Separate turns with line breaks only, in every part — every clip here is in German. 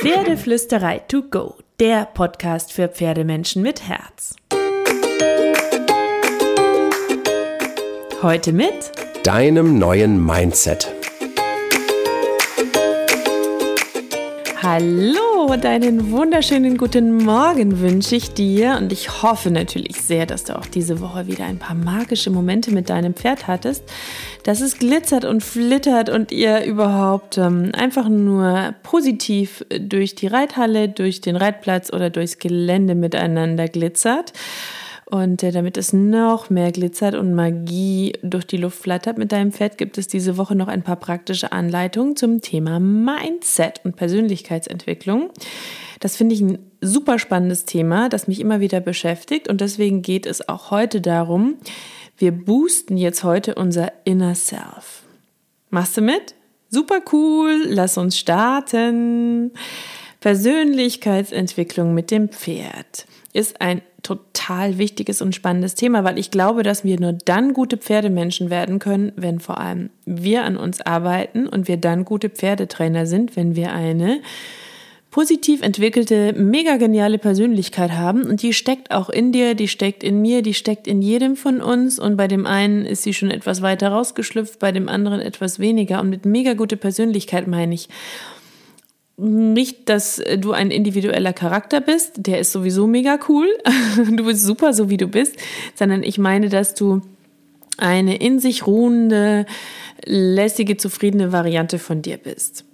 Pferdeflüsterei to go, der Podcast für Pferdemenschen mit Herz. Heute mit
deinem neuen Mindset.
Hallo, deinen wunderschönen guten Morgen wünsche ich dir und ich hoffe natürlich sehr, dass du auch diese Woche wieder ein paar magische Momente mit deinem Pferd hattest, dass es glitzert und flittert und ihr überhaupt ähm, einfach nur positiv durch die Reithalle, durch den Reitplatz oder durchs Gelände miteinander glitzert. Und äh, damit es noch mehr glitzert und Magie durch die Luft flattert mit deinem Pferd, gibt es diese Woche noch ein paar praktische Anleitungen zum Thema Mindset und Persönlichkeitsentwicklung. Das finde ich ein super spannendes Thema, das mich immer wieder beschäftigt. Und deswegen geht es auch heute darum, wir boosten jetzt heute unser Inner Self. Machst du mit? Super cool, lass uns starten. Persönlichkeitsentwicklung mit dem Pferd ist ein total wichtiges und spannendes Thema, weil ich glaube, dass wir nur dann gute Pferdemenschen werden können, wenn vor allem wir an uns arbeiten und wir dann gute Pferdetrainer sind, wenn wir eine positiv entwickelte, mega geniale Persönlichkeit haben. Und die steckt auch in dir, die steckt in mir, die steckt in jedem von uns. Und bei dem einen ist sie schon etwas weiter rausgeschlüpft, bei dem anderen etwas weniger. Und mit mega gute Persönlichkeit meine ich nicht, dass du ein individueller Charakter bist, der ist sowieso mega cool, du bist super, so wie du bist, sondern ich meine, dass du eine in sich ruhende, lässige, zufriedene Variante von dir bist.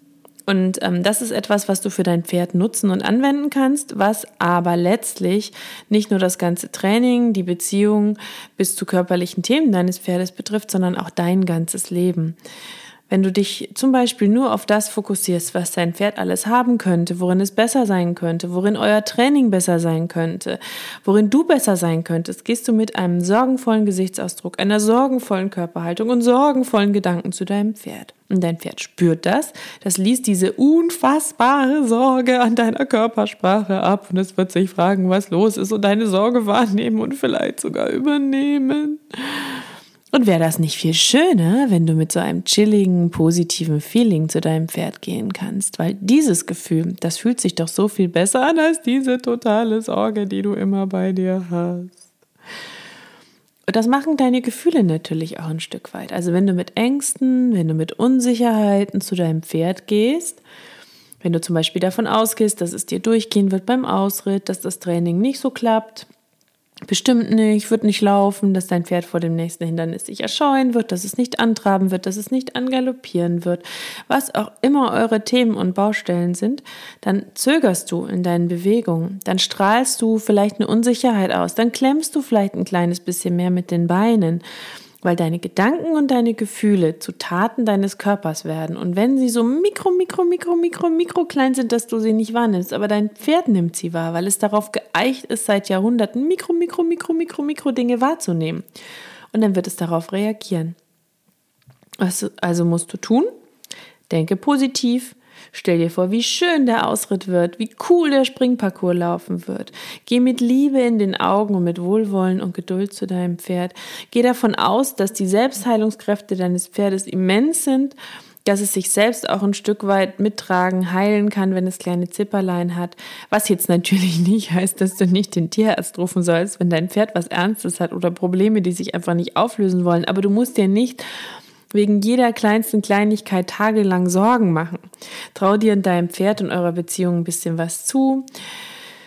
Und ähm, das ist etwas, was du für dein Pferd nutzen und anwenden kannst, was aber letztlich nicht nur das ganze Training, die Beziehung bis zu körperlichen Themen deines Pferdes betrifft, sondern auch dein ganzes Leben. Wenn du dich zum Beispiel nur auf das fokussierst, was dein Pferd alles haben könnte, worin es besser sein könnte, worin euer Training besser sein könnte, worin du besser sein könntest, gehst du mit einem sorgenvollen Gesichtsausdruck, einer sorgenvollen Körperhaltung und sorgenvollen Gedanken zu deinem Pferd. Und dein Pferd spürt das, das liest diese unfassbare Sorge an deiner Körpersprache ab und es wird sich fragen, was los ist und deine Sorge wahrnehmen und vielleicht sogar übernehmen. Und wäre das nicht viel schöner, wenn du mit so einem chilligen, positiven Feeling zu deinem Pferd gehen kannst? Weil dieses Gefühl, das fühlt sich doch so viel besser an als diese totale Sorge, die du immer bei dir hast. Und das machen deine Gefühle natürlich auch ein Stück weit. Also wenn du mit Ängsten, wenn du mit Unsicherheiten zu deinem Pferd gehst, wenn du zum Beispiel davon ausgehst, dass es dir durchgehen wird beim Ausritt, dass das Training nicht so klappt, bestimmt nicht, wird nicht laufen, dass dein Pferd vor dem nächsten Hindernis sich erscheuen wird, dass es nicht antraben wird, dass es nicht angaloppieren wird, was auch immer eure Themen und Baustellen sind, dann zögerst du in deinen Bewegungen, dann strahlst du vielleicht eine Unsicherheit aus, dann klemmst du vielleicht ein kleines bisschen mehr mit den Beinen weil deine Gedanken und deine Gefühle zu Taten deines Körpers werden. Und wenn sie so mikro, mikro, mikro, mikro, mikro klein sind, dass du sie nicht wahrnimmst, aber dein Pferd nimmt sie wahr, weil es darauf geeicht ist, seit Jahrhunderten mikro, mikro, mikro, mikro, mikro Dinge wahrzunehmen. Und dann wird es darauf reagieren. Was also musst du tun? Denke positiv, Stell dir vor, wie schön der Ausritt wird, wie cool der Springparcours laufen wird. Geh mit Liebe in den Augen und mit Wohlwollen und Geduld zu deinem Pferd. Geh davon aus, dass die Selbstheilungskräfte deines Pferdes immens sind dass es sich selbst auch ein Stück weit mittragen, heilen kann, wenn es kleine Zipperlein hat. Was jetzt natürlich nicht heißt, dass du nicht den Tierarzt rufen sollst, wenn dein Pferd was Ernstes hat oder Probleme, die sich einfach nicht auflösen wollen. Aber du musst dir nicht wegen jeder kleinsten Kleinigkeit tagelang Sorgen machen. Trau dir in deinem Pferd und eurer Beziehung ein bisschen was zu.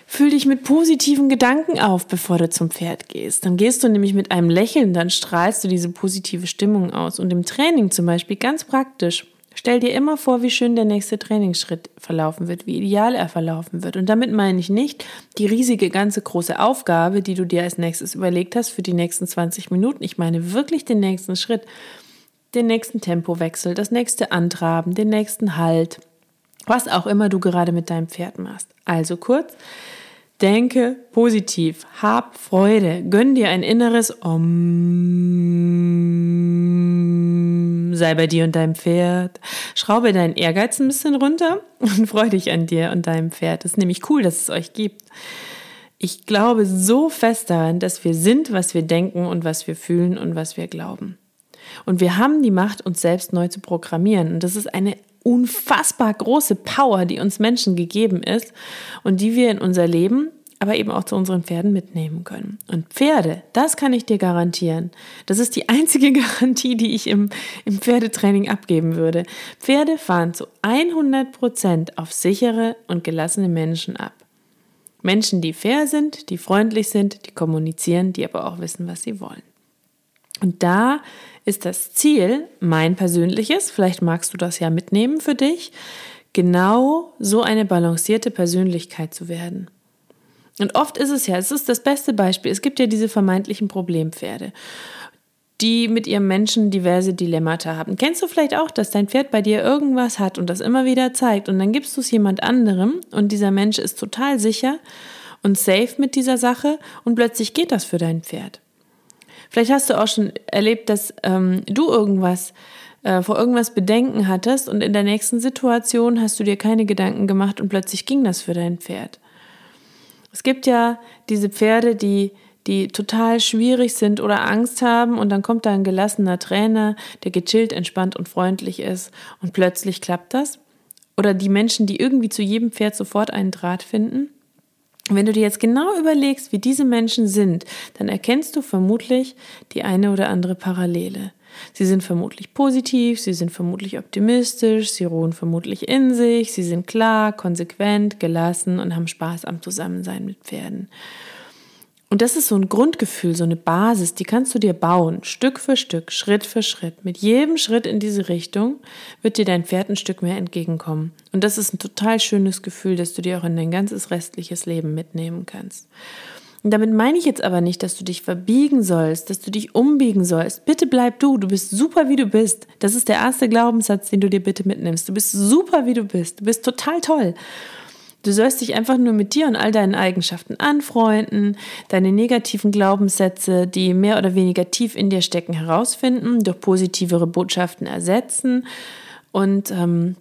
Fühl dich mit positiven Gedanken auf, bevor du zum Pferd gehst. Dann gehst du nämlich mit einem Lächeln, dann strahlst du diese positive Stimmung aus. Und im Training zum Beispiel ganz praktisch. Stell dir immer vor, wie schön der nächste Trainingsschritt verlaufen wird, wie ideal er verlaufen wird. Und damit meine ich nicht die riesige, ganze große Aufgabe, die du dir als nächstes überlegt hast für die nächsten 20 Minuten. Ich meine wirklich den nächsten Schritt, den nächsten Tempowechsel, das nächste Antraben, den nächsten Halt, was auch immer du gerade mit deinem Pferd machst. Also kurz, denke positiv, hab Freude, gönn dir ein inneres Om, sei bei dir und deinem Pferd, schraube deinen Ehrgeiz ein bisschen runter und freu dich an dir und deinem Pferd. Das ist nämlich cool, dass es euch gibt. Ich glaube so fest daran, dass wir sind, was wir denken und was wir fühlen und was wir glauben. Und wir haben die Macht, uns selbst neu zu programmieren. Und das ist eine unfassbar große Power, die uns Menschen gegeben ist und die wir in unser Leben, aber eben auch zu unseren Pferden mitnehmen können. Und Pferde, das kann ich dir garantieren. Das ist die einzige Garantie, die ich im, im Pferdetraining abgeben würde. Pferde fahren zu 100 Prozent auf sichere und gelassene Menschen ab. Menschen, die fair sind, die freundlich sind, die kommunizieren, die aber auch wissen, was sie wollen. Und da ist das Ziel, mein persönliches, vielleicht magst du das ja mitnehmen für dich, genau so eine balancierte Persönlichkeit zu werden. Und oft ist es ja, es ist das beste Beispiel, es gibt ja diese vermeintlichen Problempferde, die mit ihrem Menschen diverse Dilemmata haben. Kennst du vielleicht auch, dass dein Pferd bei dir irgendwas hat und das immer wieder zeigt und dann gibst du es jemand anderem und dieser Mensch ist total sicher und safe mit dieser Sache und plötzlich geht das für dein Pferd. Vielleicht hast du auch schon erlebt, dass ähm, du irgendwas äh, vor irgendwas Bedenken hattest und in der nächsten Situation hast du dir keine Gedanken gemacht und plötzlich ging das für dein Pferd. Es gibt ja diese Pferde, die die total schwierig sind oder Angst haben und dann kommt da ein gelassener Trainer, der gechillt, entspannt und freundlich ist und plötzlich klappt das. Oder die Menschen, die irgendwie zu jedem Pferd sofort einen Draht finden. Wenn du dir jetzt genau überlegst, wie diese Menschen sind, dann erkennst du vermutlich die eine oder andere Parallele. Sie sind vermutlich positiv, sie sind vermutlich optimistisch, sie ruhen vermutlich in sich, sie sind klar, konsequent, gelassen und haben Spaß am Zusammensein mit Pferden. Und das ist so ein Grundgefühl, so eine Basis, die kannst du dir bauen, Stück für Stück, Schritt für Schritt. Mit jedem Schritt in diese Richtung wird dir dein Pferd ein Stück mehr entgegenkommen. Und das ist ein total schönes Gefühl, das du dir auch in dein ganzes restliches Leben mitnehmen kannst. Und damit meine ich jetzt aber nicht, dass du dich verbiegen sollst, dass du dich umbiegen sollst. Bitte bleib du, du bist super, wie du bist. Das ist der erste Glaubenssatz, den du dir bitte mitnimmst. Du bist super, wie du bist. Du bist total toll. Du sollst dich einfach nur mit dir und all deinen Eigenschaften anfreunden, deine negativen Glaubenssätze, die mehr oder weniger tief in dir stecken, herausfinden, durch positivere Botschaften ersetzen und ähm,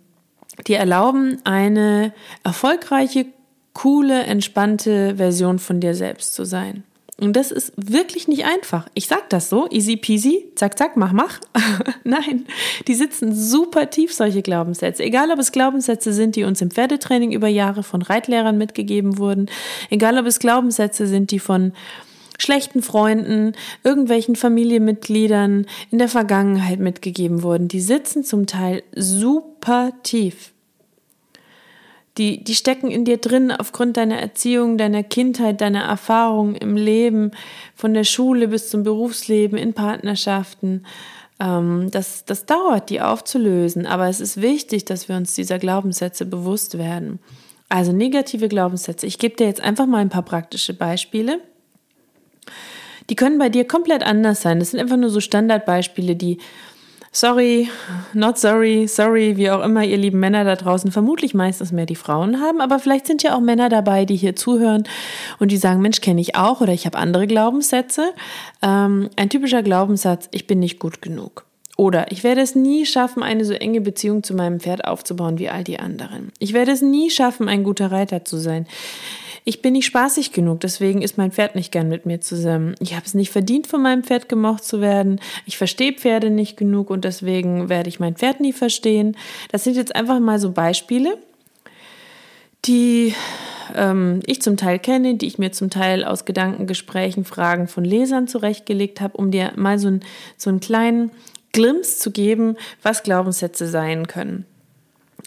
dir erlauben, eine erfolgreiche, coole, entspannte Version von dir selbst zu sein. Und das ist wirklich nicht einfach. Ich sag das so, easy peasy, zack, zack, mach, mach. Nein, die sitzen super tief, solche Glaubenssätze. Egal, ob es Glaubenssätze sind, die uns im Pferdetraining über Jahre von Reitlehrern mitgegeben wurden. Egal, ob es Glaubenssätze sind, die von schlechten Freunden, irgendwelchen Familienmitgliedern in der Vergangenheit mitgegeben wurden. Die sitzen zum Teil super tief die, die stecken in dir drin aufgrund deiner Erziehung, deiner Kindheit, deiner Erfahrungen im Leben, von der Schule bis zum Berufsleben, in Partnerschaften. Ähm, das, das dauert, die aufzulösen, aber es ist wichtig, dass wir uns dieser Glaubenssätze bewusst werden. Also negative Glaubenssätze. Ich gebe dir jetzt einfach mal ein paar praktische Beispiele. Die können bei dir komplett anders sein. Das sind einfach nur so Standardbeispiele, die sorry, not sorry, sorry, wie auch immer ihr lieben Männer da draußen vermutlich meistens mehr die Frauen haben, aber vielleicht sind ja auch Männer dabei, die hier zuhören und die sagen, Mensch, kenne ich auch oder ich habe andere Glaubenssätze. Ähm, ein typischer Glaubenssatz, ich bin nicht gut genug. Oder ich werde es nie schaffen, eine so enge Beziehung zu meinem Pferd aufzubauen wie all die anderen. Ich werde es nie schaffen, ein guter Reiter zu sein ich bin nicht spaßig genug, deswegen ist mein Pferd nicht gern mit mir zusammen. Ich habe es nicht verdient, von meinem Pferd gemocht zu werden. Ich verstehe Pferde nicht genug und deswegen werde ich mein Pferd nie verstehen. Das sind jetzt einfach mal so Beispiele, die ähm, ich zum Teil kenne, die ich mir zum Teil aus Gedankengesprächen, Fragen von Lesern zurechtgelegt habe, um dir mal so, ein, so einen kleinen Glimps zu geben, was Glaubenssätze sein können.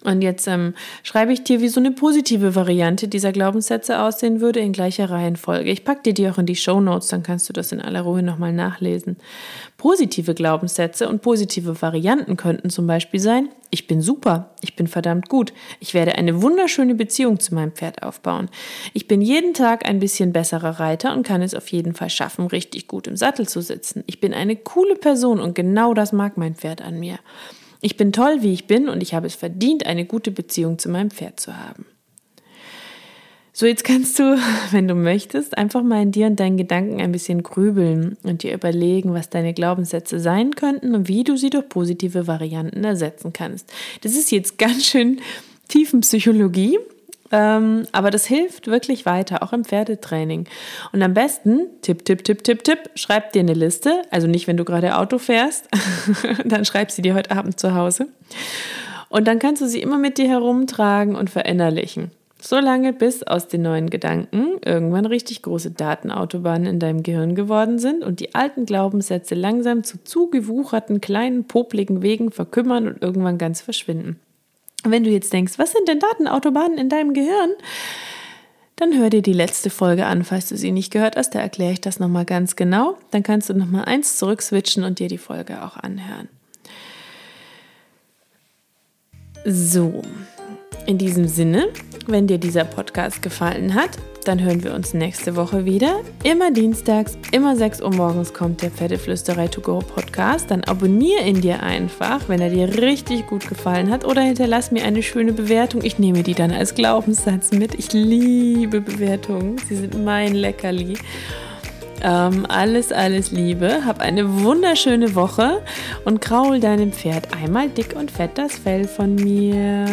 Und jetzt ähm, schreibe ich dir, wie so eine positive Variante dieser Glaubenssätze aussehen würde in gleicher Reihenfolge. Ich packe dir die auch in die Show Notes, dann kannst du das in aller Ruhe nochmal nachlesen. Positive Glaubenssätze und positive Varianten könnten zum Beispiel sein, ich bin super, ich bin verdammt gut, ich werde eine wunderschöne Beziehung zu meinem Pferd aufbauen. Ich bin jeden Tag ein bisschen besserer Reiter und kann es auf jeden Fall schaffen, richtig gut im Sattel zu sitzen. Ich bin eine coole Person und genau das mag mein Pferd an mir. Ich bin toll, wie ich bin und ich habe es verdient, eine gute Beziehung zu meinem Pferd zu haben. So, jetzt kannst du, wenn du möchtest, einfach mal in dir und deinen Gedanken ein bisschen grübeln und dir überlegen, was deine Glaubenssätze sein könnten und wie du sie durch positive Varianten ersetzen kannst. Das ist jetzt ganz schön Tiefenpsychologie, ähm, aber das hilft wirklich weiter, auch im Pferdetraining. Und am besten, Tipp, Tipp, Tipp, Tipp, Tipp, schreib dir eine Liste. Also nicht, wenn du gerade Auto fährst, dann schreib sie dir heute Abend zu Hause. Und dann kannst du sie immer mit dir herumtragen und verinnerlichen. So lange, bis aus den neuen Gedanken irgendwann richtig große Datenautobahnen in deinem Gehirn geworden sind und die alten Glaubenssätze langsam zu zugewucherten kleinen, popligen Wegen verkümmern und irgendwann ganz verschwinden. Wenn du jetzt denkst, was sind denn Datenautobahnen in deinem Gehirn? Dann hör dir die letzte Folge an, falls du sie nicht gehört hast. Da erkläre ich das nochmal ganz genau. Dann kannst du nochmal eins zurückswitchen und dir die Folge auch anhören. So, in diesem Sinne, wenn dir dieser Podcast gefallen hat, dann hören wir uns nächste Woche wieder. Immer dienstags, immer 6 Uhr morgens kommt der Pferdeflüsterei to go Podcast. Dann abonniere ihn dir einfach, wenn er dir richtig gut gefallen hat oder hinterlass mir eine schöne Bewertung. Ich nehme die dann als Glaubenssatz mit. Ich liebe Bewertungen. Sie sind mein Leckerli. Ähm, alles, alles Liebe. Hab eine wunderschöne Woche und kraul deinem Pferd einmal dick und fett das Fell von mir.